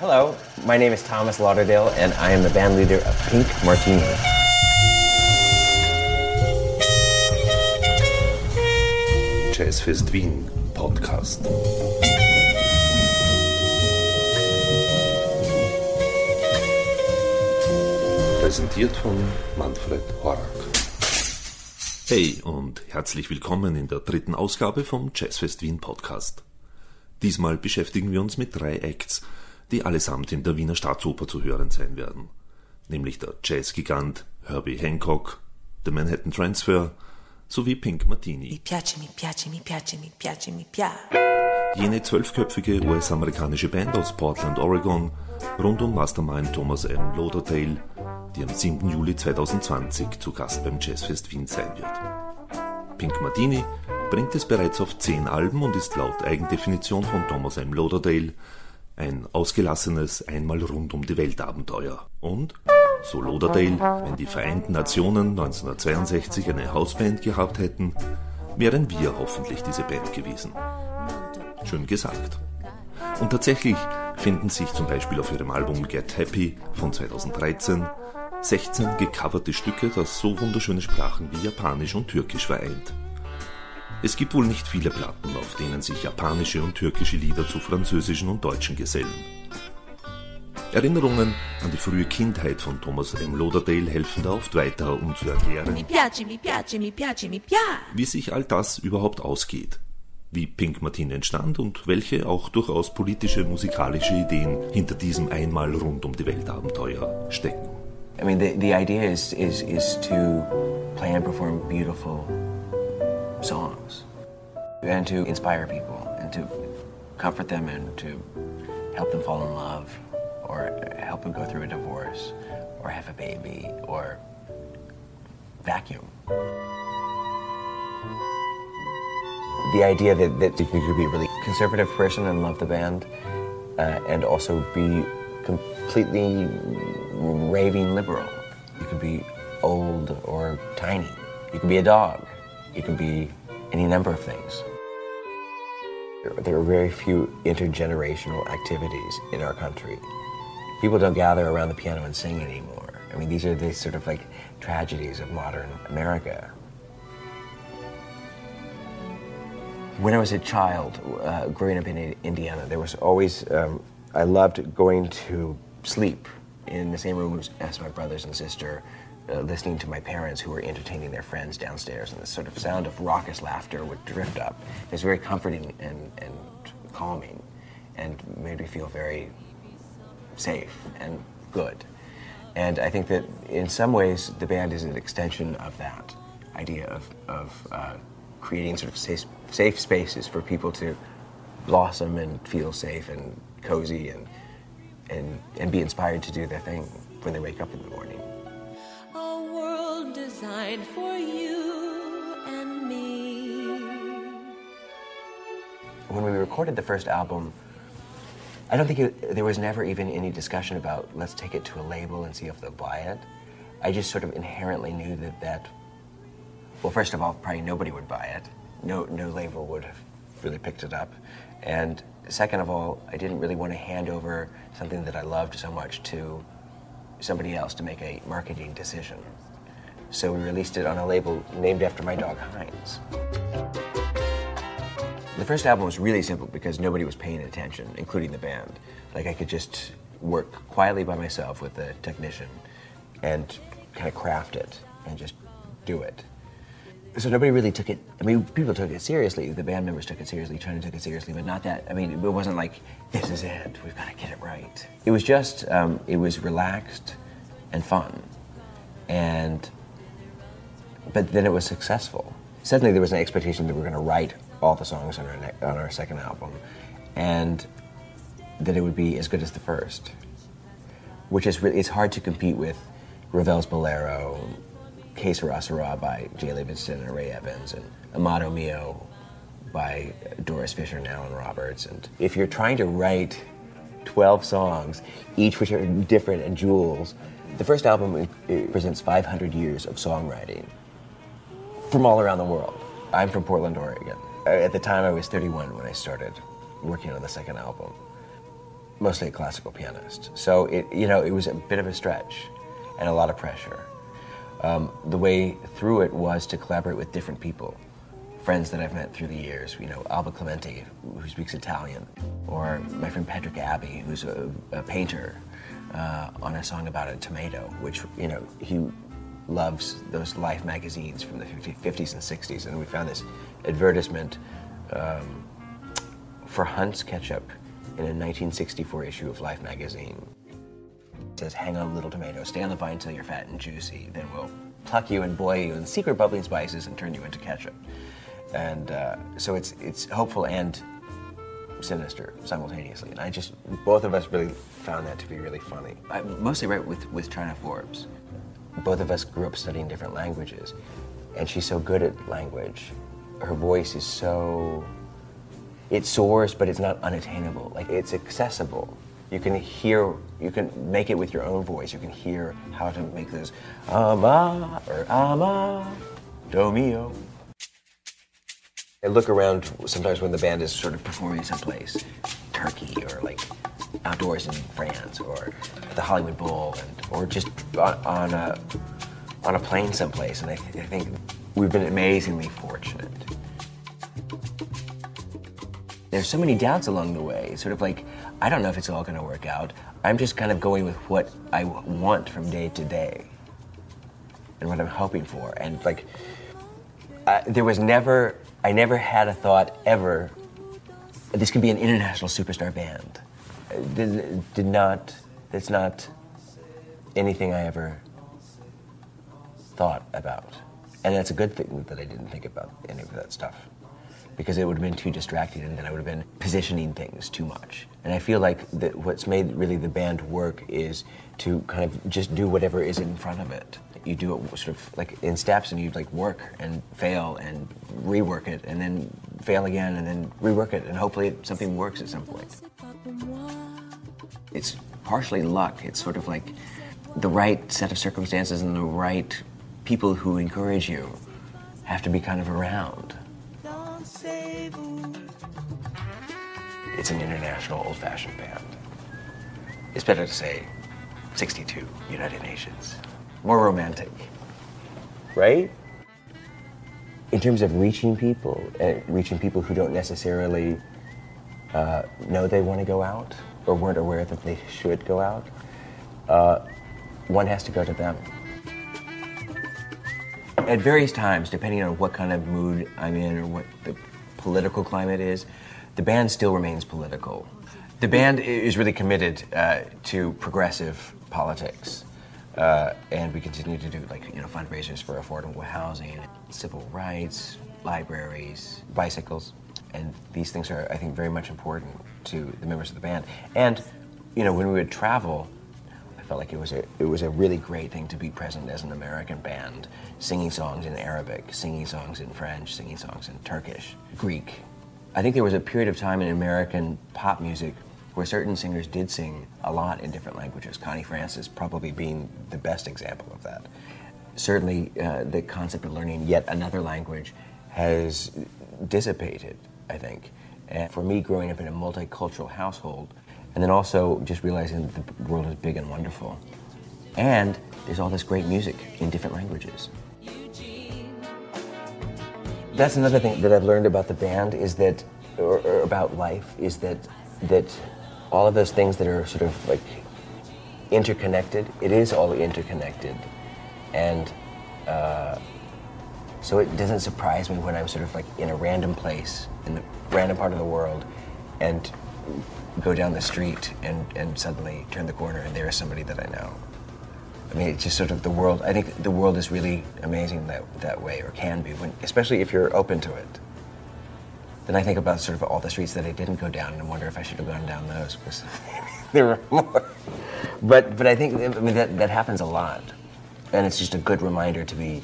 Hello, my name is Thomas Lauderdale, and I am the band leader of Pink Martini. Jazzfest Wien Podcast. Präsentiert von Manfred Horak. Hey und herzlich willkommen in der dritten Ausgabe vom Jazzfest Wien Podcast. Diesmal beschäftigen wir uns mit drei Acts, die allesamt in der Wiener Staatsoper zu hören sein werden. Nämlich der Jazzgigant Herbie Hancock, The Manhattan Transfer sowie Pink Martini. Mi piace, mi piace, mi piace, mi piace, mi piace. Jene zwölfköpfige US-amerikanische Band aus Portland, Oregon, rund um Mastermind Thomas M. Lauderdale, die am 7. Juli 2020 zu Gast beim Jazzfest Wien sein wird. Pink Martini bringt es bereits auf zehn Alben und ist laut Eigendefinition von Thomas M. Lauderdale ein ausgelassenes einmal rund um die Welt Abenteuer. Und, so Lauderdale, wenn die Vereinten Nationen 1962 eine Hausband gehabt hätten, wären wir hoffentlich diese Band gewesen. Schön gesagt. Und tatsächlich finden sich zum Beispiel auf ihrem Album Get Happy von 2013 16 gecoverte Stücke, das so wunderschöne Sprachen wie Japanisch und Türkisch vereint. Es gibt wohl nicht viele Platten, auf denen sich japanische und türkische Lieder zu französischen und deutschen gesellen. Erinnerungen an die frühe Kindheit von Thomas M. Lauderdale helfen da oft weiter, um zu erklären, Mi piace, mi piace, mi piace, mi piace. wie sich all das überhaupt ausgeht, wie Pink Martin entstand und welche auch durchaus politische musikalische Ideen hinter diesem einmal rund um die Welt Abenteuer stecken. I mean, the, the idea is, is, is to play and perform beautiful songs and to inspire people and to comfort them and to help them fall in love or help them go through a divorce or have a baby or vacuum. The idea that, that you could be a really conservative person and love the band uh, and also be completely raving liberal. You could be old or tiny. You could be a dog. You can be any number of things. There- are very few intergenerational activities in our country. People don't gather around the piano and sing anymore. I mean, these are the sort of like tragedies of modern America. When I was a child, uh, growing up in Indiana, there was always, um, I loved going to sleep in the same room as my brothers and sister, uh, listening to my parents who were entertaining their friends downstairs, and the sort of sound of raucous laughter would drift up. It was very comforting and, and calming, and made me feel very safe and good. And I think that in some ways, the band is an extension of that idea of, of uh, creating sort of safe, safe spaces for people to blossom and feel safe and cozy and, and, and be inspired to do their thing when they wake up in the morning. A world designed for you and me. when we recorded the first album, I don't think it, there was never even any discussion about let's take it to a label and see if they'll buy it. I just sort of inherently knew that that, well, first of all, probably nobody would buy it. No, no label would have really picked it up. And second of all, I didn't really want to hand over something that I loved so much to somebody else to make a marketing decision. So we released it on a label named after my dog Heinz. The first album was really simple because nobody was paying attention, including the band. Like I could just work quietly by myself with the technician and kind of craft it and just do it. So nobody really took it. I mean, people took it seriously. The band members took it seriously. Trina took it seriously, but not that. I mean, it wasn't like this is it. We've got to get it right. It was just. Um, it was relaxed and fun, and but then it was successful. Suddenly, there was an expectation that we were going to write all the songs on our ne- on our second album, and that it would be as good as the first. Which is really it's hard to compete with Ravel's Bolero, Que Sera by Jay Livingston and Ray Evans, and Amado Mio by Doris Fisher and Alan Roberts. And if you're trying to write 12 songs, each which are different and jewels, the first album presents 500 years of songwriting from all around the world. I'm from Portland, Oregon. At the time, I was 31 when I started working on the second album. mostly a classical pianist. So it, you know, it was a bit of a stretch and a lot of pressure. Um, the way through it was to collaborate with different people, friends that I've met through the years. You know, Alba Clemente, who speaks Italian, or my friend Patrick Abbey, who's a, a painter, uh, on a song about a tomato, which you know he loves those Life magazines from the 50, 50s and 60s, and we found this advertisement um, for Hunt's ketchup in a 1964 issue of Life magazine. Says, "Hang on, little tomato, stay on the vine until you're fat and juicy. Then we'll pluck you and boil you in secret bubbling spices and turn you into ketchup." And uh, so it's it's hopeful and sinister simultaneously. And I just both of us really found that to be really funny. I mostly write with with China Forbes. Both of us grew up studying different languages, and she's so good at language. Her voice is so it soars, but it's not unattainable. Like it's accessible. You can hear, you can make it with your own voice. You can hear how to make this ama or ama do mio. I look around sometimes when the band is sort of performing someplace, Turkey or like outdoors in France or the Hollywood Bowl, and, or just on, on a on a plane someplace. And I, th- I think we've been amazingly fortunate. There's so many doubts along the way. Sort of like I don't know if it's all going to work out. I'm just kind of going with what I want from day to day, and what I'm hoping for. And like, uh, there was never, I never had a thought ever. This could be an international superstar band. Did, did not. It's not anything I ever thought about, and that's a good thing that I didn't think about any of that stuff because it would have been too distracting and then I would have been positioning things too much. And I feel like that what's made really the band work is to kind of just do whatever is in front of it. You do it sort of like in steps and you like work and fail and rework it and then fail again and then rework it and hopefully something works at some point. It's partially luck. It's sort of like the right set of circumstances and the right people who encourage you have to be kind of around. It's an international old fashioned band. It's better to say 62 United Nations. More romantic. Right? In terms of reaching people, uh, reaching people who don't necessarily uh, know they want to go out or weren't aware that they should go out, uh, one has to go to them. At various times, depending on what kind of mood I'm in or what the political climate is, the band still remains political. The band is really committed uh, to progressive politics, uh, and we continue to do like you know fundraisers for affordable housing, civil rights, libraries, bicycles, and these things are I think very much important to the members of the band. And you know when we would travel, felt like it was a it was a really great thing to be present as an American band, singing songs in Arabic, singing songs in French, singing songs in Turkish, Greek. I think there was a period of time in American pop music where certain singers did sing a lot in different languages. Connie Francis probably being the best example of that. Certainly, uh, the concept of learning yet another language has dissipated. I think. And for me, growing up in a multicultural household, and then also just realizing that the world is big and wonderful. And there's all this great music in different languages. That's another thing that I've learned about the band is that, or, or about life, is that that all of those things that are sort of like interconnected, it is all interconnected, and uh, so it doesn't surprise me when I'm sort of like in a random place in a random part of the world, and go down the street and, and suddenly turn the corner and there is somebody that I know. I mean, it's just sort of the world. I think the world is really amazing that that way, or can be, when, especially if you're open to it. Then I think about sort of all the streets that I didn't go down, and wonder if I should have gone down those because there were more. But but I think I mean that that happens a lot, and it's just a good reminder to be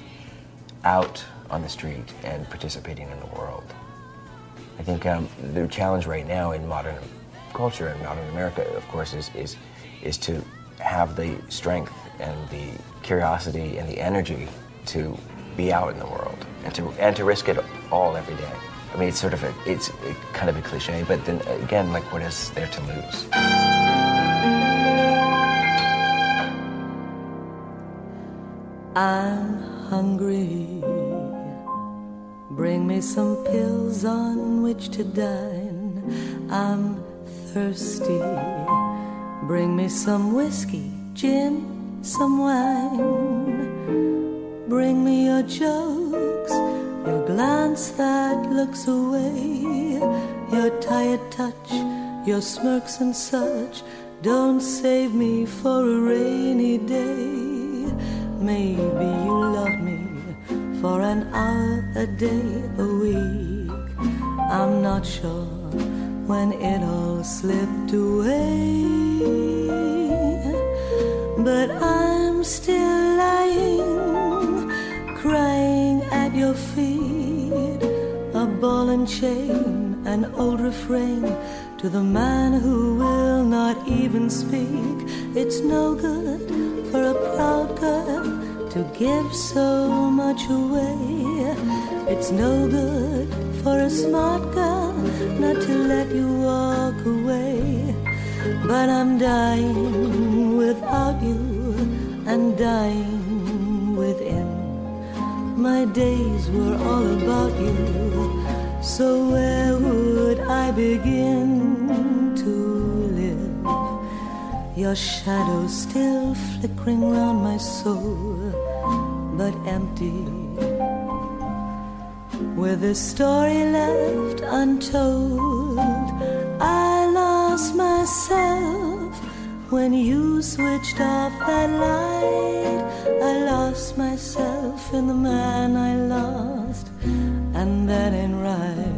out on the street and participating in the world. I think um, the challenge right now in modern culture in modern America, of course, is, is, is to have the strength and the curiosity and the energy to be out in the world and to, and to risk it all every day. I mean, it's sort of a, it's a, kind of a cliche, but then again, like, what is there to lose? I'm hungry. Bring me some pills on which to dine. I'm thirsty. Bring me some whiskey, gin, some wine. Bring me your jokes, your glance that looks away, your tired touch, your smirks and such. Don't save me for a rainy day. Maybe you love me for an hour a day a week. I'm not sure when it all slipped away, but I'm still lying, crying at your feet. A ball and chain, an old refrain to the man who will not even speak. It's no good for a proud girl to give so much away. It's no good for a smart girl not to let you walk away. But I'm dying without you and dying within. My days were all about you, so where would I begin to live? Your shadow still flickering round my soul, but empty. With a story left untold, I lost myself when you switched off that light. I lost myself in the man I lost, and that ain't right.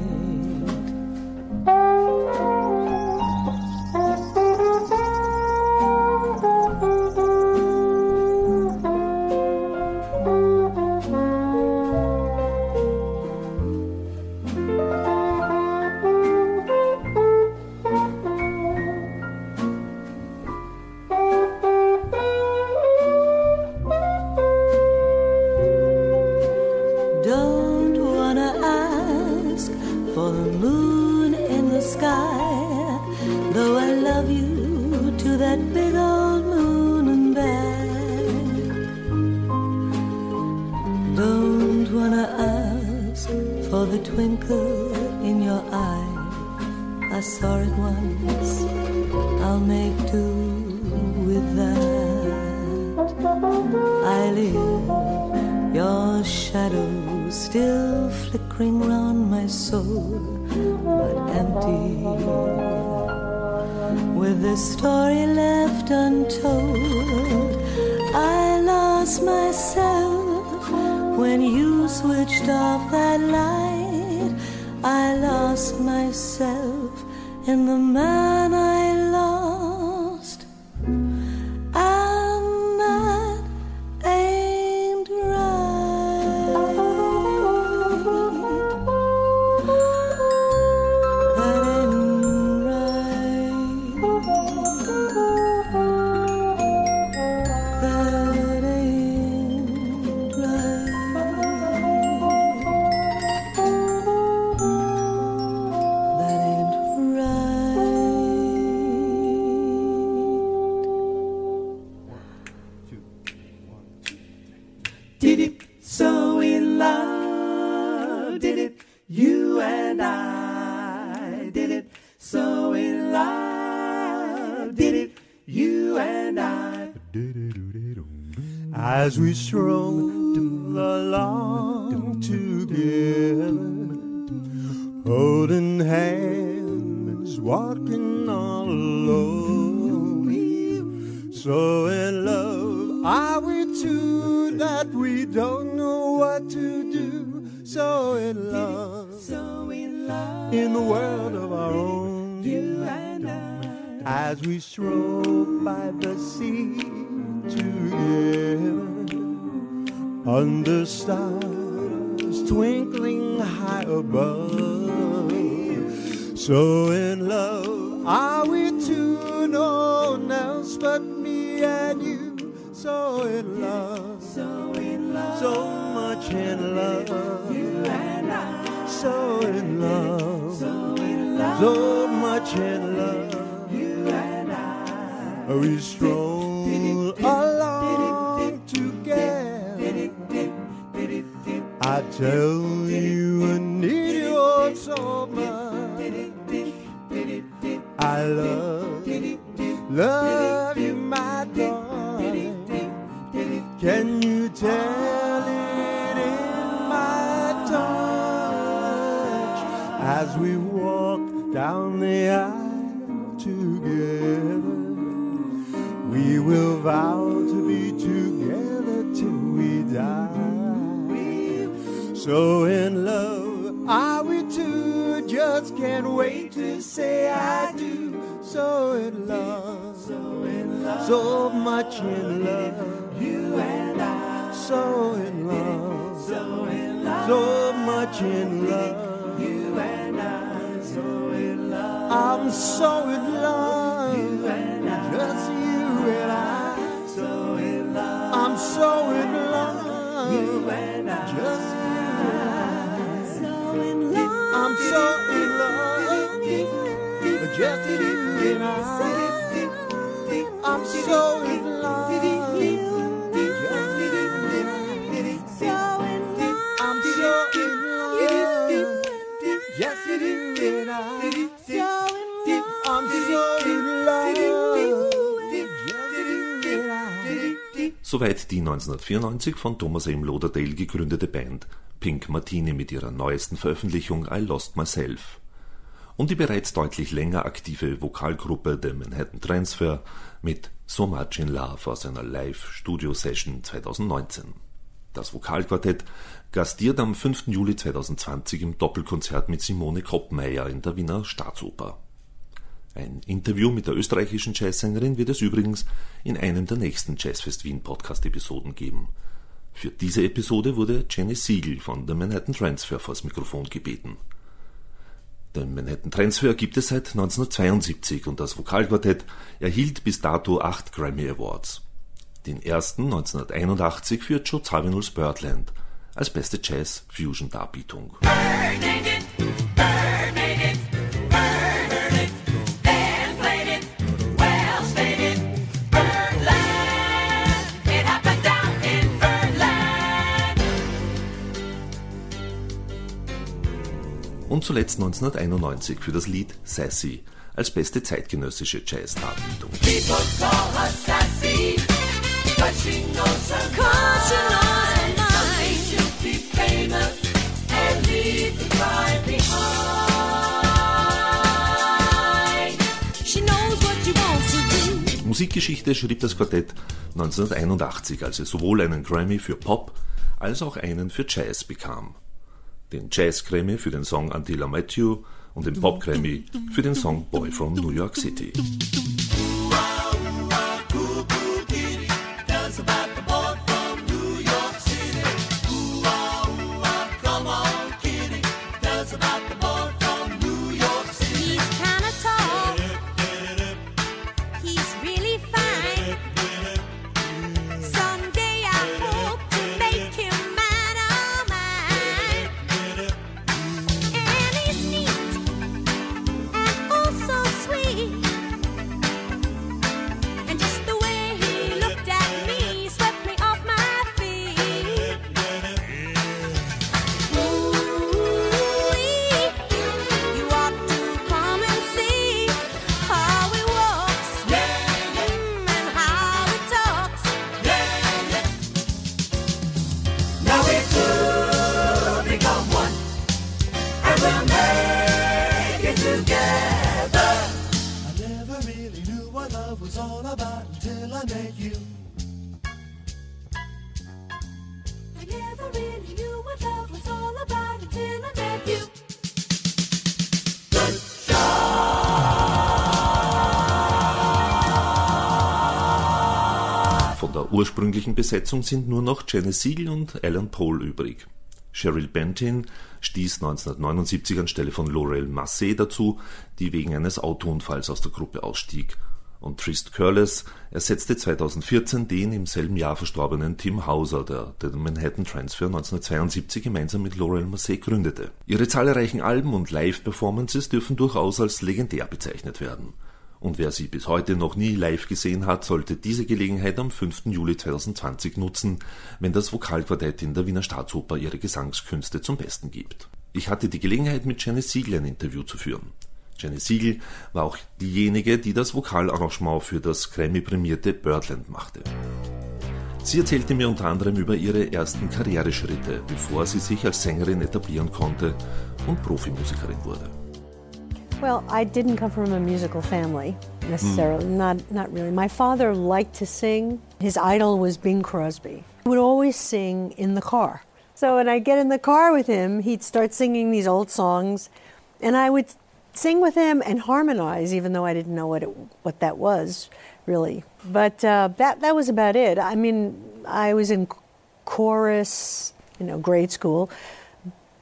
In the man I much in love. You and I. So in love. So in love. So much in love. You and I. We stroll along together. I tell Soweit die 1994 von Thomas M. Lauderdale gegründete Band Pink Martini mit ihrer neuesten Veröffentlichung I Lost Myself. Und die bereits deutlich länger aktive Vokalgruppe The Manhattan Transfer mit So Much in Love aus einer Live-Studio-Session 2019. Das Vokalquartett gastiert am 5. Juli 2020 im Doppelkonzert mit Simone Koppmeier in der Wiener Staatsoper. Ein Interview mit der österreichischen Jazzsängerin wird es übrigens in einem der nächsten Jazzfest Wien Podcast-Episoden geben. Für diese Episode wurde Jenny Siegel von The Manhattan Transfer vors Mikrofon gebeten. Den Manhattan Transfer gibt es seit 1972 und das Vokalquartett erhielt bis dato acht Grammy Awards. Den ersten 1981 für Joe Zawinul's Birdland als beste Jazz-Fusion-Darbietung. Und zuletzt 1991 für das Lied Sassy als beste zeitgenössische Jazz-Darbietung. Musikgeschichte schrieb das Quartett 1981, als es sowohl einen Grammy für Pop als auch einen für Jazz bekam. Den Jazz-Grammy für den Song Until You und den Pop-Grammy für den Song Boy from New York City. Ursprünglichen Besetzung sind nur noch Janis Siegel und Alan Pohl übrig. Cheryl Bentin stieß 1979 anstelle von Laurel Massey dazu, die wegen eines Autounfalls aus der Gruppe ausstieg. Und Trist Curless ersetzte 2014 den im selben Jahr verstorbenen Tim Hauser, der den Manhattan Transfer 1972 gemeinsam mit Laurel Massey gründete. Ihre zahlreichen Alben und Live-Performances dürfen durchaus als legendär bezeichnet werden. Und wer sie bis heute noch nie live gesehen hat, sollte diese Gelegenheit am 5. Juli 2020 nutzen, wenn das Vokalquartett in der Wiener Staatsoper ihre Gesangskünste zum Besten gibt. Ich hatte die Gelegenheit, mit Janice Siegel ein Interview zu führen. Janice Siegel war auch diejenige, die das Vokalarrangement für das Grammy-prämierte Birdland machte. Sie erzählte mir unter anderem über ihre ersten Karriereschritte, bevor sie sich als Sängerin etablieren konnte und Profimusikerin wurde. Well, I didn't come from a musical family necessarily. Not not really. My father liked to sing. His idol was Bing Crosby. He would always sing in the car. So when I get in the car with him, he'd start singing these old songs, and I would sing with him and harmonize, even though I didn't know what it, what that was really. But uh, that that was about it. I mean, I was in chorus, you know, grade school.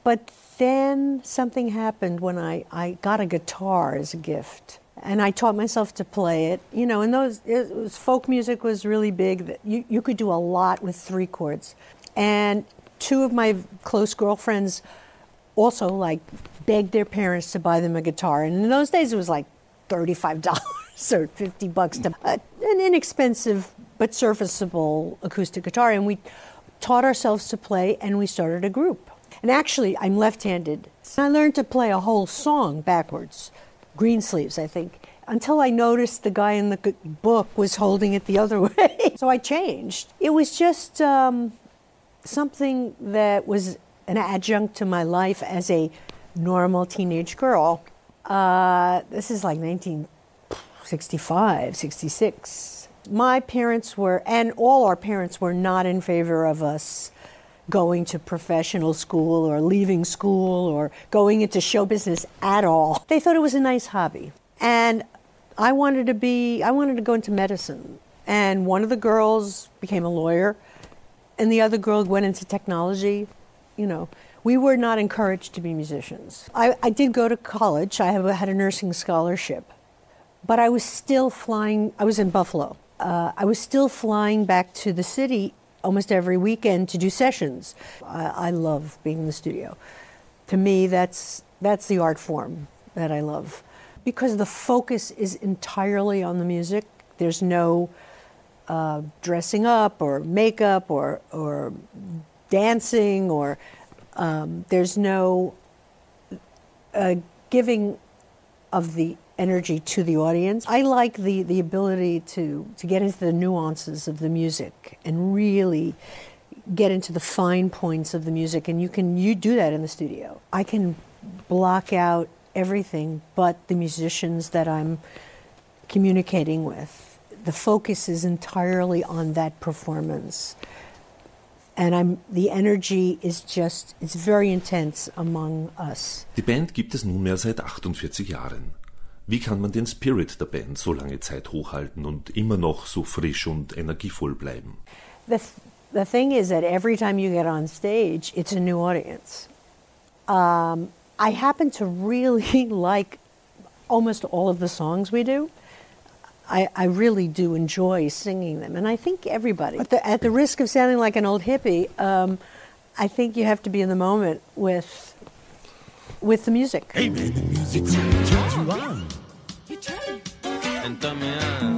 But then something happened when I, I got a guitar as a gift. And I taught myself to play it. You know, and those was, folk music was really big. You, you could do a lot with three chords. And two of my close girlfriends also like begged their parents to buy them a guitar. And in those days it was like thirty-five dollars or fifty bucks to uh, an inexpensive but serviceable acoustic guitar. And we taught ourselves to play, and we started a group. And actually, I'm left-handed. I learned to play a whole song backwards, green sleeves, I think, until I noticed the guy in the book was holding it the other way. so I changed. It was just um, something that was an adjunct to my life as a normal teenage girl. Uh, this is like 1965, 66. My parents were, and all our parents were not in favor of us going to professional school or leaving school or going into show business at all. They thought it was a nice hobby. And I wanted to be, I wanted to go into medicine. And one of the girls became a lawyer, and the other girl went into technology. You know, we were not encouraged to be musicians. I, I did go to college, I have, had a nursing scholarship, but I was still flying, I was in Buffalo. Uh, I was still flying back to the city almost every weekend to do sessions. I, I love being in the studio. To me, that's, that's the art form that I love. Because the focus is entirely on the music, there's no uh, dressing up or makeup or, or dancing or um, there's no uh, giving of the energy to the audience. I like the, the ability to, to get into the nuances of the music and really get into the fine points of the music and you can you do that in the studio. I can block out everything but the musicians that I'm communicating with. The focus is entirely on that performance. And I'm the energy is just it's very intense among us. Die Band gibt es nunmehr seit 48 Jahren. Wie kann man den Spirit der Band so lange Zeit hochhalten und immer noch so frisch und energievoll bleiben? The, the thing is that every time you get on stage, it's a new audience. Um, I happen to really like almost all of the songs we do. I, I really do enjoy singing them, and I think everybody. But the, at the risk of sounding like an old hippie, um, I think you have to be in the moment with with the music. Down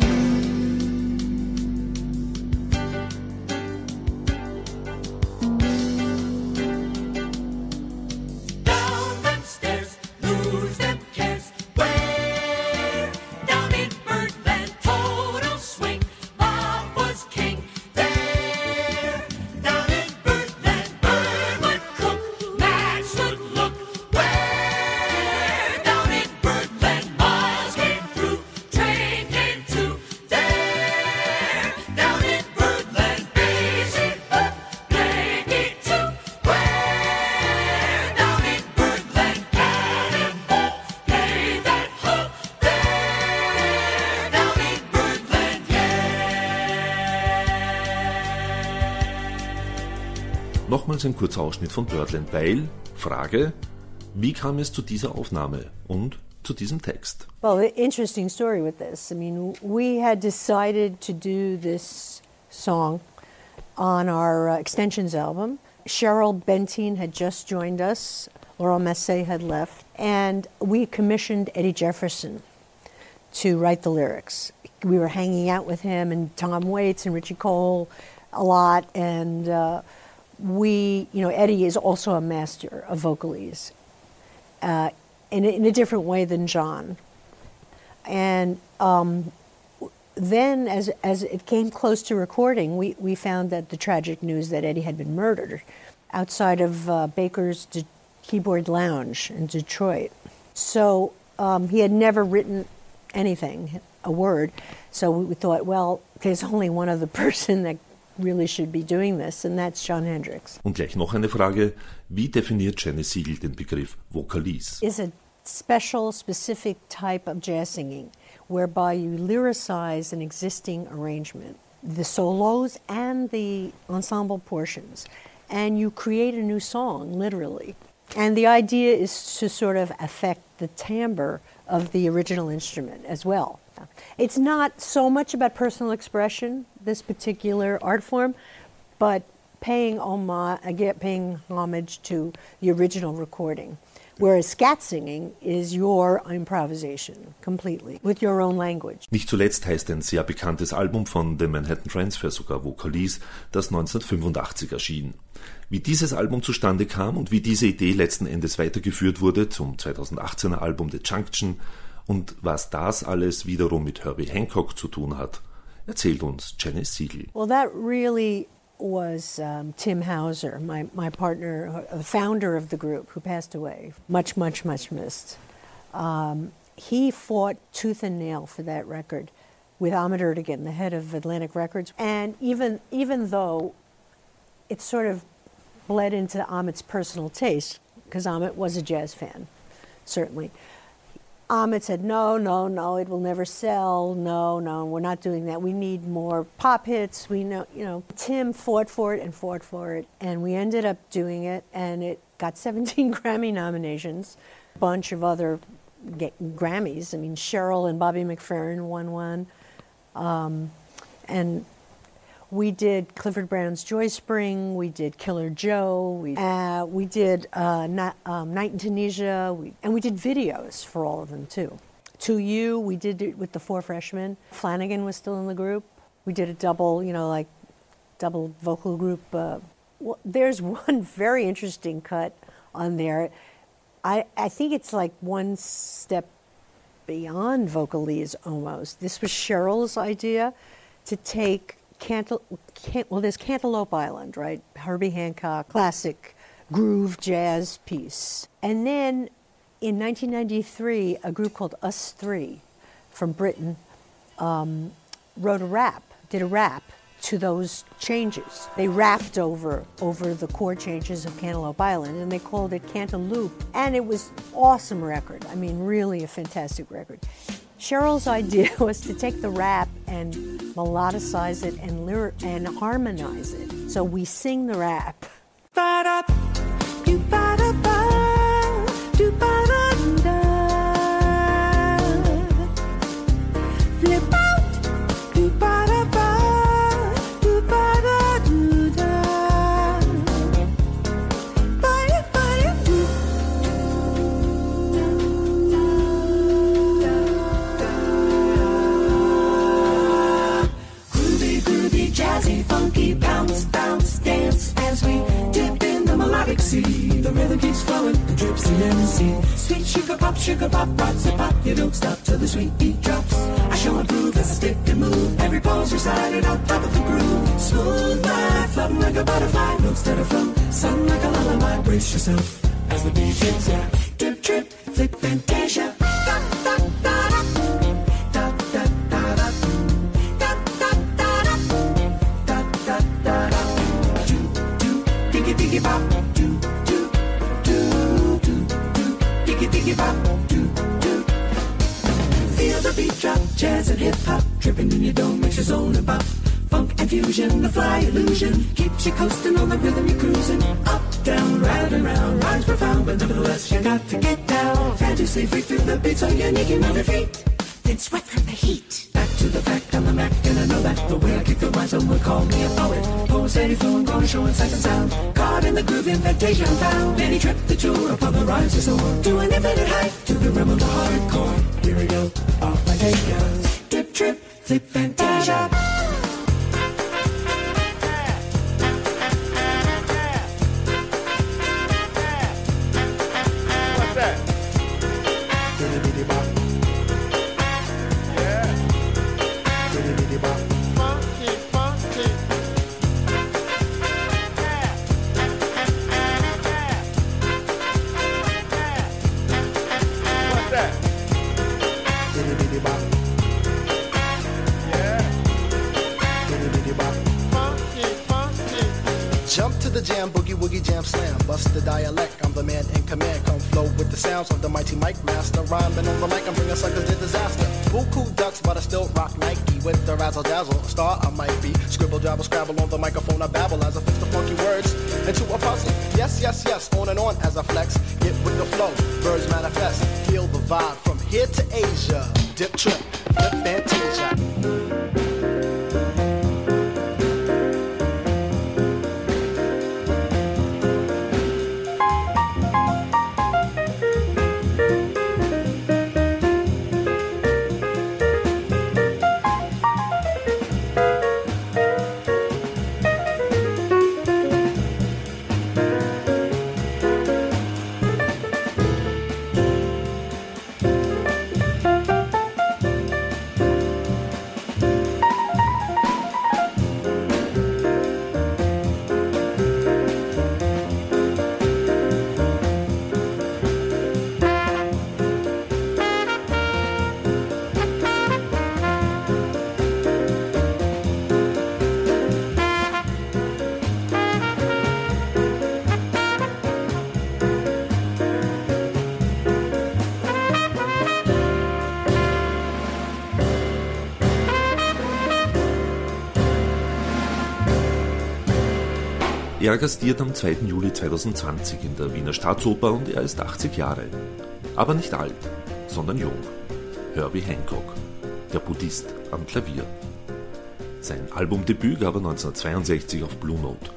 ein kurzer Ausschnitt von Birdland, weil, Frage, wie kam es zu dieser Aufnahme und zu diesem Text? Well, the interesting story with this. I mean, we had decided to do this song on our uh, extensions album. Cheryl Bentine had just joined us. Laurel Massey had left, and we commissioned Eddie Jefferson to write the lyrics. We were hanging out with him and Tom Waits and Richie Cole a lot, and uh, we, you know, Eddie is also a master of vocalese uh, in, a- in a different way than Jon. And um, then, as, as it came close to recording, we, we found that the tragic news that Eddie had been murdered outside of uh, Baker's De- Keyboard Lounge in Detroit. So um, he had never written anything, a word. So we, we thought, well, there's only one other person that really should be doing this, and that's Jon Hendricks. Und gleich noch eine Frage. Wie definiert Janis Siegel den Begriff Vokalise? is a special, specific type of jazz singing whereby you lyricize an existing arrangement, the solos and the ensemble portions, and you create a new song, literally. And the idea is to sort of affect the timbre of the original instrument as well. It's not so much about personal expression, this particular art form, but paying homage, again, paying homage to the original recording. Whereas scat singing is your improvisation completely with your own language. Nicht zuletzt heißt ein sehr bekanntes Album von The Manhattan Transfer sogar Vocalise, das 1985 erschien. Wie dieses Album zustande kam und wie diese Idee letzten Endes weitergeführt wurde zum 2018er Album The Junction und was das alles wiederum mit Herbie Hancock zu tun hat, erzählt uns Siegel. Well, that really was um, Tim Hauser, my, my partner, uh, the founder of the group, who passed away. Much, much, much missed. Um, he fought tooth and nail for that record with Ahmet Ertegun, the head of Atlantic Records. And even, even though it sort of bled into Ahmet's personal taste, because Ahmet was a jazz fan, certainly. Ahmet said, no, no, no, it will never sell. No, no, we're not doing that. We need more pop hits. We know, you know, Tim fought for it and fought for it, and we ended up doing it, and it got 17 Grammy nominations, a bunch of other Grammys. I mean, Cheryl and Bobby McFerrin won one, um, and we did Clifford Brown's Joy Spring. We did Killer Joe. We, uh, we did uh, um, Night in Tunisia. We, and we did videos for all of them too. To You, we did it with the four freshmen. Flanigan was still in the group. We did a double, you know, like double vocal group. Uh, well, there's one very interesting cut on there. I, I think it's like one step beyond vocalese almost. This was Cheryl's idea to take Cantal- Can- well, there's Cantaloupe Island, right? Herbie Hancock, classic groove jazz piece. And then in 1993, a group called Us3 from Britain um, wrote a rap, did a rap to those changes. They rapped over over the chord changes of Cantaloupe Island, and they called it Cantaloop, and it was awesome record. I mean, really a fantastic record. Cheryl's idea was to take the rap and melodicize it and lyric and harmonize it. So we sing the rap. Flip sea. The rhythm keeps flowing, the drip CMC. Sweet sugar pop, sugar pop, rocks and pop. You don't stop till the sweet beat drops. I show a groove as I stick and move. Every pose recited on top of the groove. Smooth life, floating like a butterfly. Notes that are flow, sung like a lullaby. Brace yourself as the beat hits ya. Drip, drip, flip, fantasia. Da, drop, jazz and hip hop, tripping in your dome makes your zone bop. Funk and fusion, the fly illusion keeps you coasting on the rhythm you're cruising. Up, down, round and round, rhymes profound, but nevertheless you got to get down. Fantasy freak through the beat so unique you move your feet. Then sweat from the heat. Back to the fact, I'm the Mac, and I know that the way I kick the rhymes, someone call me a poet. Poet steady flowing, gonna show in sight and sound. Caught in the groove, invitation found. Many trip the tour upon the rise to soar. To an infinite height, to the realm of the hardcore. Here we go, off Fantasia. Dip trip, flip Fantasia. Sounds of the mighty mic master. Rhyming on the mic, I'm bringing suckers to disaster. Buku ducks, but I still rock Nike with the razzle dazzle. Star I might be. Scribble, jabble, scrabble on the microphone. I babble as I fix the funky words into a puzzle. Yes, yes, yes, on and on as I flex. Get with the flow, birds manifest. Feel the vibe from here to Asia. Dip trip, flip fantasia. Er gastiert am 2. Juli 2020 in der Wiener Staatsoper und er ist 80 Jahre. Aber nicht alt, sondern jung. Herbie Hancock, der Buddhist am Klavier. Sein Albumdebüt gab er 1962 auf Blue Note.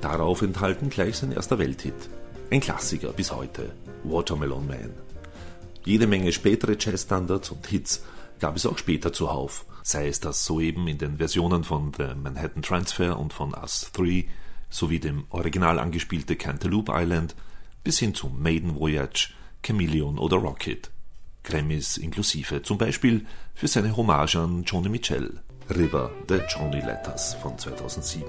Darauf enthalten gleich sein erster Welthit. Ein Klassiker bis heute, Watermelon Man. Jede Menge spätere Jazzstandards und Hits gab es auch später zuhauf, sei es das soeben in den Versionen von The Manhattan Transfer und von Us 3 sowie dem original angespielte Cantaloupe Island bis hin zu Maiden Voyage, Chameleon oder Rocket. Grammys inklusive, zum Beispiel für seine Hommage an Joni Mitchell, River the Johnny Letters von 2007.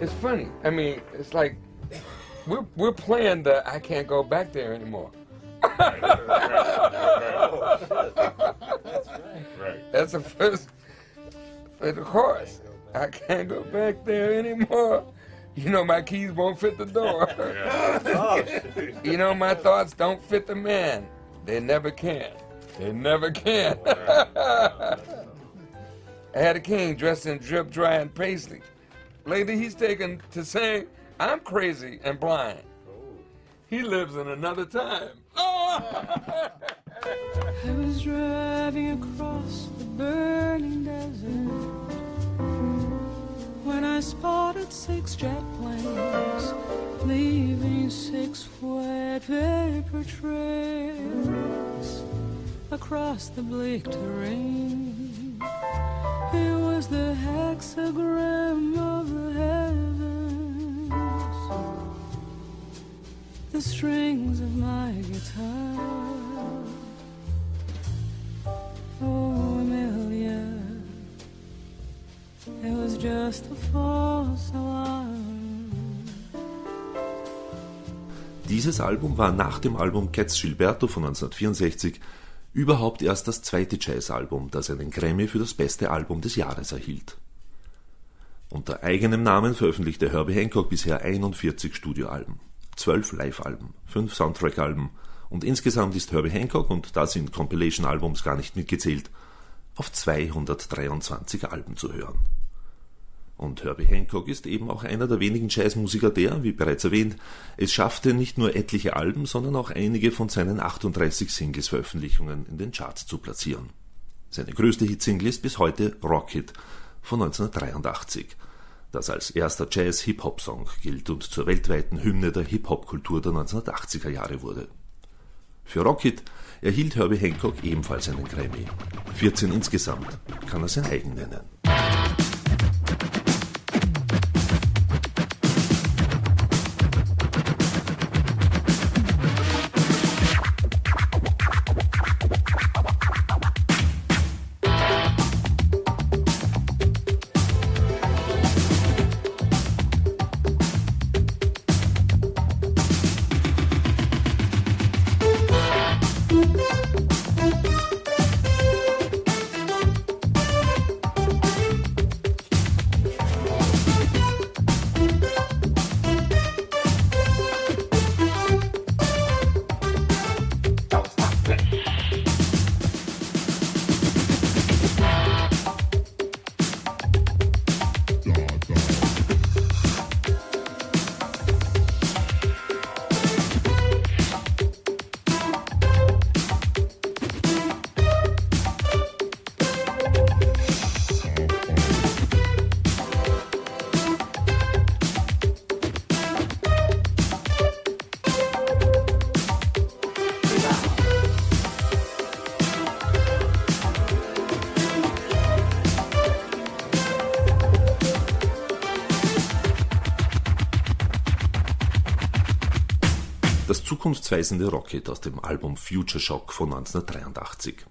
It's funny. I mean, it's like we're we're playing the I can't go back there anymore. That's the first for the chorus. I can't go back there anymore. You know my keys won't fit the door. you know my thoughts don't fit the man. They never can. They never can. I had a king dressed in drip, dry, and paisley. Lately, he's taken to saying, I'm crazy and blind. He lives in another time. I was driving across the burning desert when I spotted six jet planes leaving six wet vapor trails across the bleak terrain. It was the hexagram of the heavens, the strings of my guitar. Oh, Amelia, it was just a false alarm. Dieses Album war nach dem Album Cats Gilberto von 1964 überhaupt erst das zweite Jazzalbum, das einen Grammy für das beste Album des Jahres erhielt. Unter eigenem Namen veröffentlichte Herbie Hancock bisher 41 Studioalben, 12 Live-Alben, 5 Soundtrack-Alben und insgesamt ist Herbie Hancock, und da sind Compilation-Albums gar nicht mitgezählt, auf 223 Alben zu hören. Und Herbie Hancock ist eben auch einer der wenigen Jazzmusiker, der, wie bereits erwähnt, es schaffte, nicht nur etliche Alben, sondern auch einige von seinen 38 Singles-Veröffentlichungen in den Charts zu platzieren. Seine größte Hitsingle ist bis heute Rocket von 1983, das als erster Jazz-Hip-Hop-Song gilt und zur weltweiten Hymne der Hip-Hop-Kultur der 1980er Jahre wurde. Für Rocket erhielt Herbie Hancock ebenfalls einen Grammy. 14 insgesamt kann er sein eigen nennen. Zukunftsweisende Rocket aus dem Album Future Shock von 1983.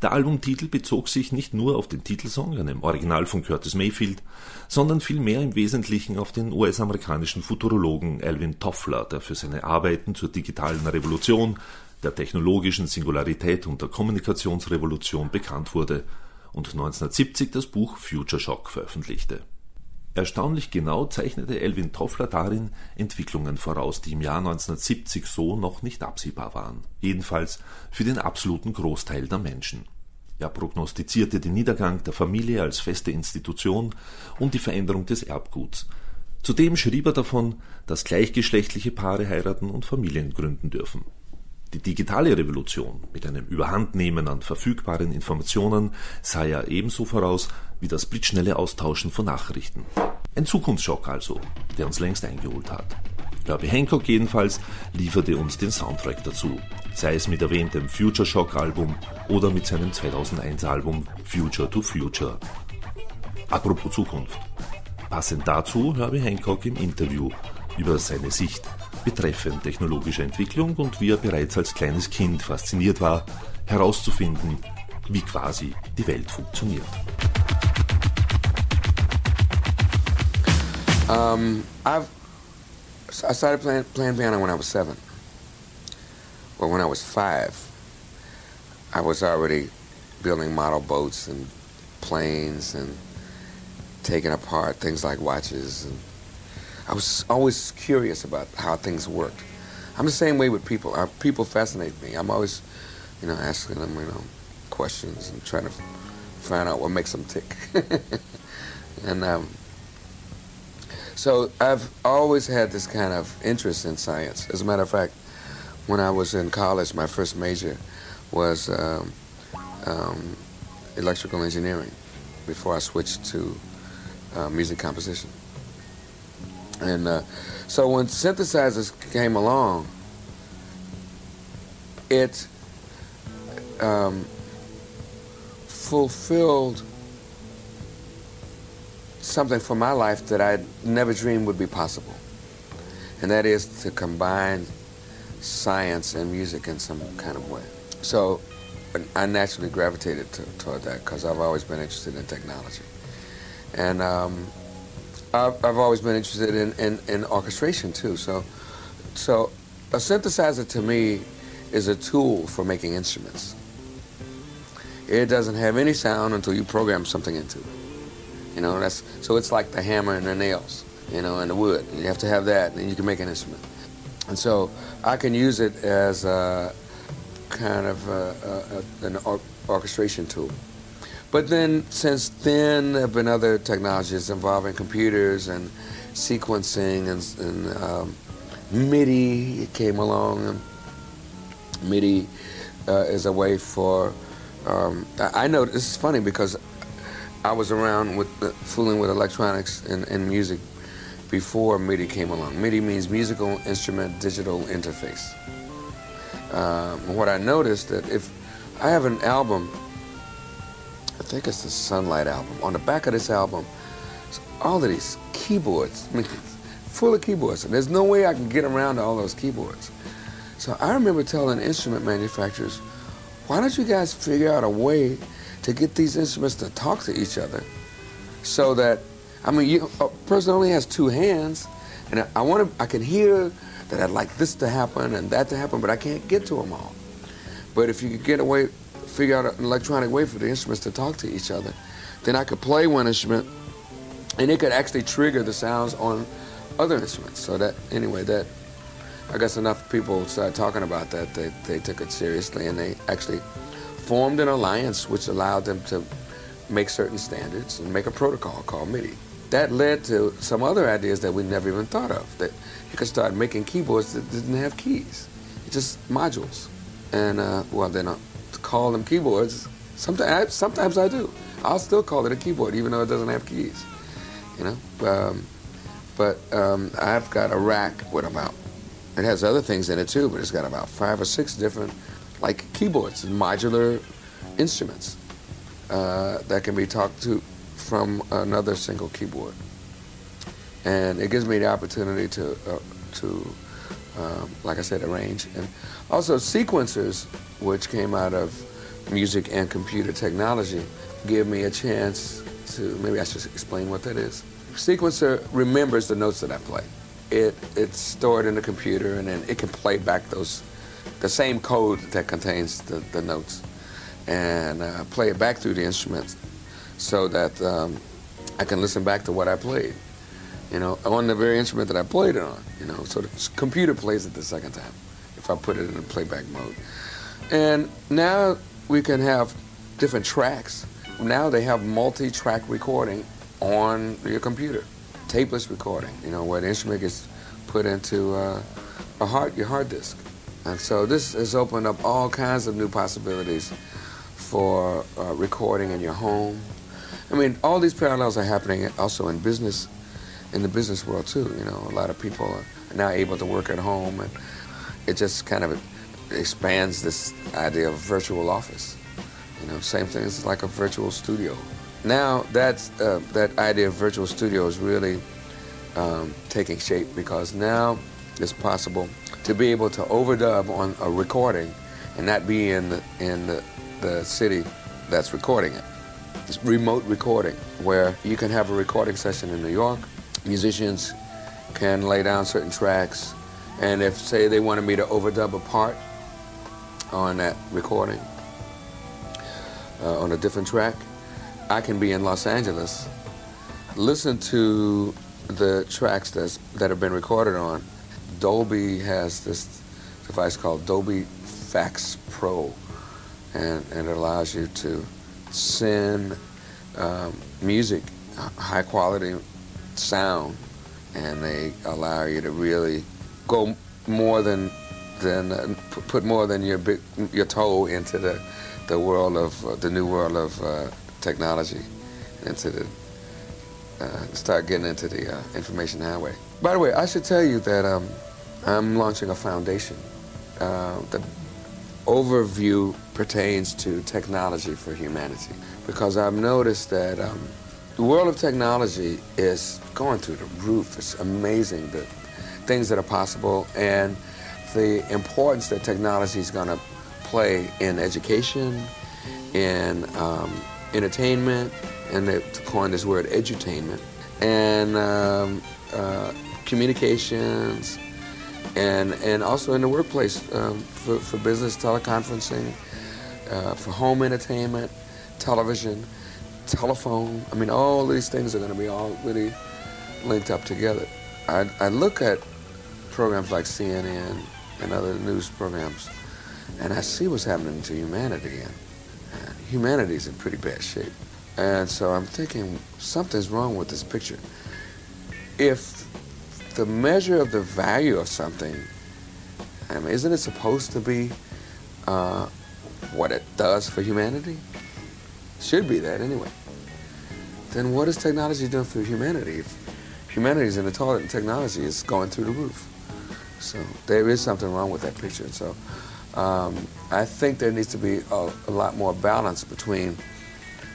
Der Albumtitel bezog sich nicht nur auf den Titelsong, einem Original von Curtis Mayfield, sondern vielmehr im Wesentlichen auf den US-amerikanischen Futurologen Alvin Toffler, der für seine Arbeiten zur digitalen Revolution, der technologischen Singularität und der Kommunikationsrevolution bekannt wurde und 1970 das Buch Future Shock veröffentlichte. Erstaunlich genau zeichnete Elvin Toffler darin Entwicklungen voraus, die im Jahr 1970 so noch nicht absehbar waren, jedenfalls für den absoluten Großteil der Menschen. Er prognostizierte den Niedergang der Familie als feste Institution und die Veränderung des Erbguts. Zudem schrieb er davon, dass gleichgeschlechtliche Paare heiraten und Familien gründen dürfen. Die digitale Revolution mit einem Überhandnehmen an verfügbaren Informationen sah er ebenso voraus wie das blitzschnelle Austauschen von Nachrichten. Ein Zukunftsschock also, der uns längst eingeholt hat. Herbie Hancock jedenfalls lieferte uns den Soundtrack dazu, sei es mit erwähntem Future Shock Album oder mit seinem 2001 Album Future to Future. Apropos Zukunft. Passend dazu Herbie Hancock im Interview über seine Sicht betreffend technologische Entwicklung und wie er bereits als kleines Kind fasziniert war, herauszufinden, wie quasi die Welt funktioniert. Um, I've I started playing, playing piano when I was seven. Well, when I was five, I was already building model boats and planes and taking apart things like watches. And I was always curious about how things worked. I'm the same way with people. People fascinate me. I'm always, you know, asking them, you know, questions and trying to find out what makes them tick. and um, so I've always had this kind of interest in science. As a matter of fact, when I was in college, my first major was um, um, electrical engineering before I switched to uh, music composition. And uh, so when synthesizers came along, it um, fulfilled something for my life that I never dreamed would be possible. And that is to combine science and music in some kind of way. So I naturally gravitated to, toward that because I've always been interested in technology. And um, I've, I've always been interested in, in, in orchestration too. So, so a synthesizer to me is a tool for making instruments. It doesn't have any sound until you program something into it. You know, that's so it's like the hammer and the nails, you know, and the wood. You have to have that, and you can make an instrument. And so I can use it as a kind of a, a, an or- orchestration tool. But then, since then, there have been other technologies involving computers and sequencing and, and um, MIDI came along. MIDI uh, is a way for Um, I, I know this is funny because I was around with uh, fooling with electronics and, and music before MIDI came along. MIDI means musical instrument digital interface. Um, what I noticed that if I have an album, think it's the Sunlight album. On the back of this album, all of these keyboards, I mean, full of keyboards, and there's no way I can get around to all those keyboards. So I remember telling instrument manufacturers, why don't you guys figure out a way to get these instruments to talk to each other so that, I mean, you, a person only has two hands, and I, I want to, I can hear that I'd like this to happen and that to happen, but I can't get to them all. But if you could get a way, figure out an electronic way for the instruments to talk to each other, then I could play one instrument and it could actually trigger the sounds on other instruments. So that, anyway, that, I guess enough people started talking about that, they, they took it seriously and they actually formed an alliance which allowed them to make certain standards and make a protocol called MIDI. That led to some other ideas that we never even thought of, that you could start making keyboards that didn't have keys, just modules. And, uh, well, then uh, to call them keyboards, sometimes, sometimes I do. I'll still call it a keyboard, even though it doesn't have keys, you know? Um, but um, I've got a rack with about, it has other things in it too, but it's got about five or six different, like keyboards, modular instruments uh, that can be talked to from another single keyboard. And it gives me the opportunity to, uh, to um, like I said, arrange. And also sequencers, which came out of music and computer technology, give me a chance to, maybe I should explain what that is. Sequencer remembers the notes that I play. It, it's stored in the computer and then it can play back those, the same code that contains the, the notes and uh, play it back through the instruments so that um, I can listen back to what I played, you know, on the very instrument that I played it on, you know, so the computer plays it the second time if I put it in a playback mode. And now we can have different tracks. Now they have multi-track recording on your computer, tapeless recording, you know, where the instrument gets put into uh, a hard, your hard disk. And so this has opened up all kinds of new possibilities for uh, recording in your home. I mean, all these parallels are happening also in business, in the business world too. You know, a lot of people are now able to work at home, and it just kind of expands this idea of virtual office. You know, same thing It's like a virtual studio. Now that's uh, that idea of virtual studio is really um, taking shape because now it's possible to be able to overdub on a recording and not be in the, in the, the city that's recording it. It's remote recording where you can have a recording session in New York. Musicians can lay down certain tracks, and if say they wanted me to overdub a part on that recording uh, on a different track, I can be in Los Angeles, listen to the tracks that's, that have been recorded on. Dolby has this device called Dolby Fax Pro, and, and it allows you to send um, music, high quality sound, and they allow you to really go more than than uh, put more than your big, your toe into the the world of uh, the new world of uh, technology, into the uh, start getting into the uh, information highway. By the way, I should tell you that um, I'm launching a foundation. Uh, the overview pertains to technology for humanity because I've noticed that um, the world of technology is going through the roof. It's amazing the things that are possible and the importance that technology is going to play in education, in um, entertainment, and they to coin this word, edutainment, and um, uh, communications, and and also in the workplace um, for, for business teleconferencing, uh, for home entertainment, television, telephone. I mean, all these things are going to be all really linked up together. I, I look at programs like CNN and other news programs, and I see what's happening to humanity, and, humanity's in pretty bad shape. And so I'm thinking something's wrong with this picture. If the measure of the value of something, I mean, isn't it supposed to be uh, what it does for humanity, should be that anyway, then what is technology doing for humanity? If humanity's in the toilet and technology is going through the roof. So there is something wrong with that picture. So um, I think there needs to be a, a lot more balance between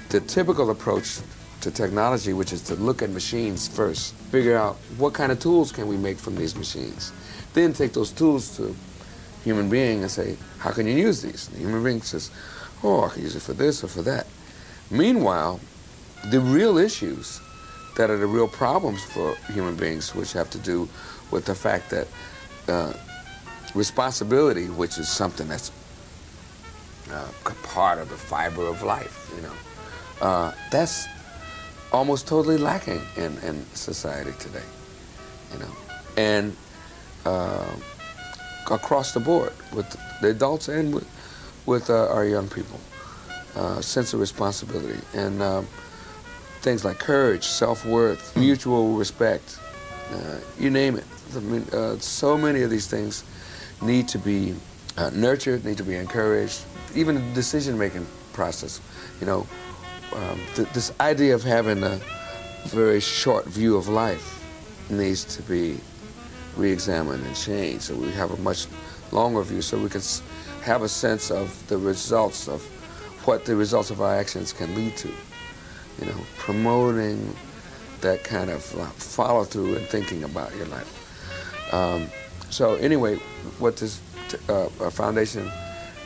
the typical approach to technology, which is to look at machines first, figure out what kind of tools can we make from these machines, then take those tools to human being and say, how can you use these? The human being says, oh, I can use it for this or for that. Meanwhile, the real issues that are the real problems for human beings, which have to do with the fact that uh, responsibility, which is something that's uh, part of the fiber of life, you know, uh, that's almost totally lacking in, in society today, you know, and uh, across the board with the adults and with, with uh, our young people, uh, sense of responsibility and um, things like courage, self-worth, mutual respect, uh, you name it. Mean, uh, so many of these things need to be uh, nurtured, need to be encouraged. Even the decision-making process, you know, um, th- this idea of having a very short view of life needs to be re-examined and changed so we have a much longer view so we can s- have a sense of the results of what the results of our actions can lead to. You know, promoting that kind of uh, follow through and thinking about your life. Um, so anyway, what this t- uh, foundation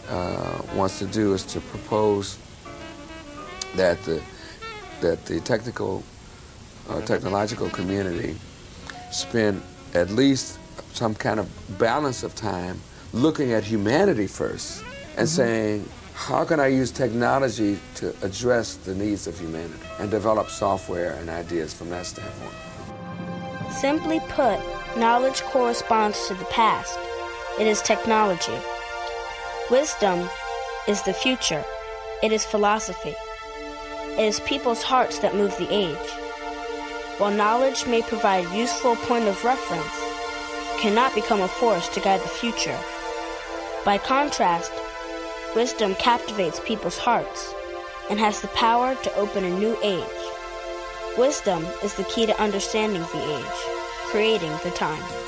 uh, wants to do is to propose that the that the technical uh, technological community spend at least some kind of balance of time looking at humanity first and saying how can I use technology to address the needs of humanity and develop software and ideas from that standpoint. Simply put, knowledge corresponds to the past. It is technology. Wisdom is the future. It is philosophy. It is people's hearts that move the age. While knowledge may provide useful point of reference, cannot become a force to guide the future. By contrast, wisdom captivates people's hearts and has the power to open a new age. Wisdom is the key to understanding the age, creating the time.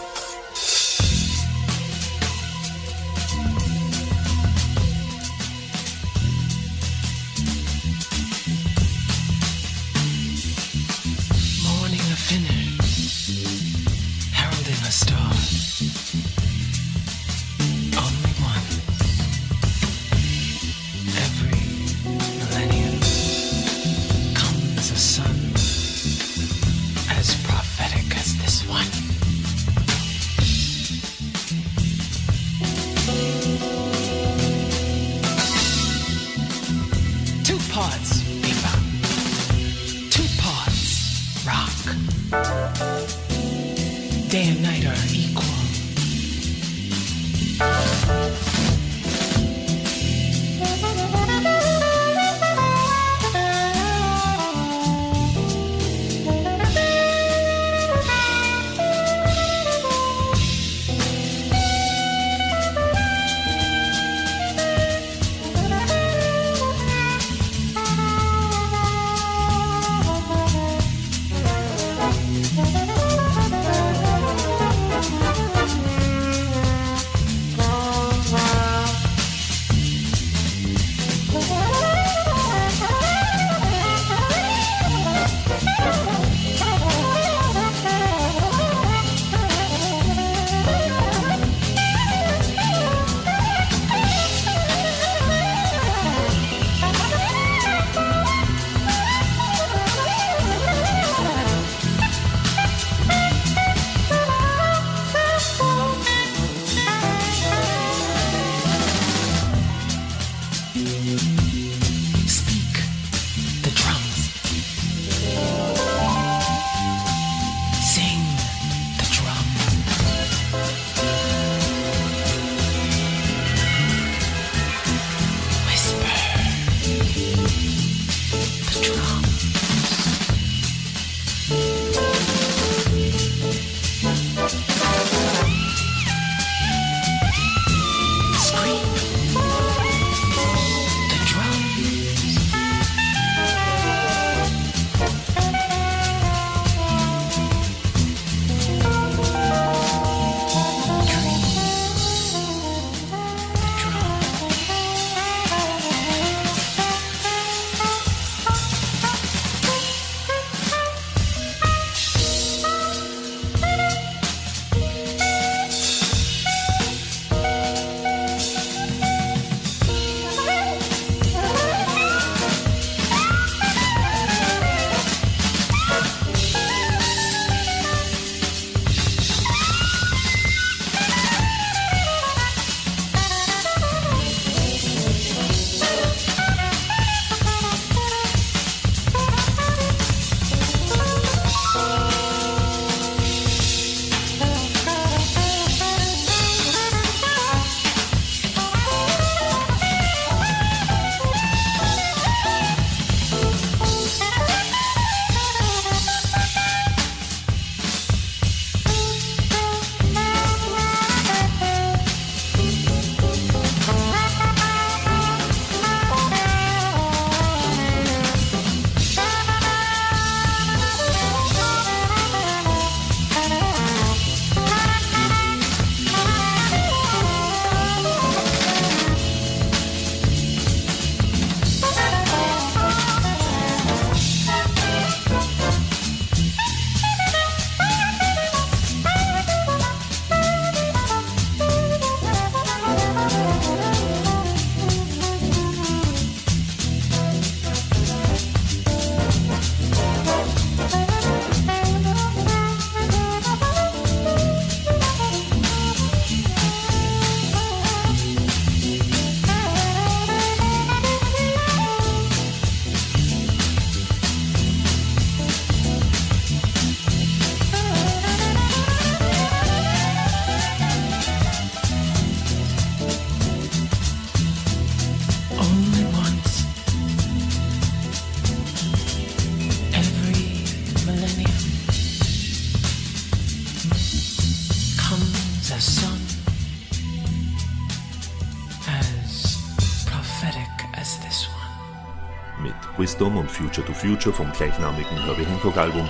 Future to Future vom gleichnamigen Herbie Hancock Album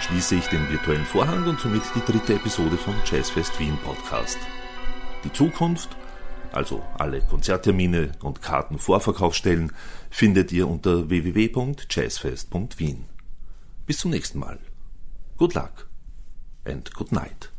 schließe ich den virtuellen Vorhang und somit die dritte Episode vom Jazzfest Wien Podcast. Die Zukunft, also alle Konzerttermine und Kartenvorverkaufsstellen, findet ihr unter www.jazzfest.wien. Bis zum nächsten Mal. Good luck and good night.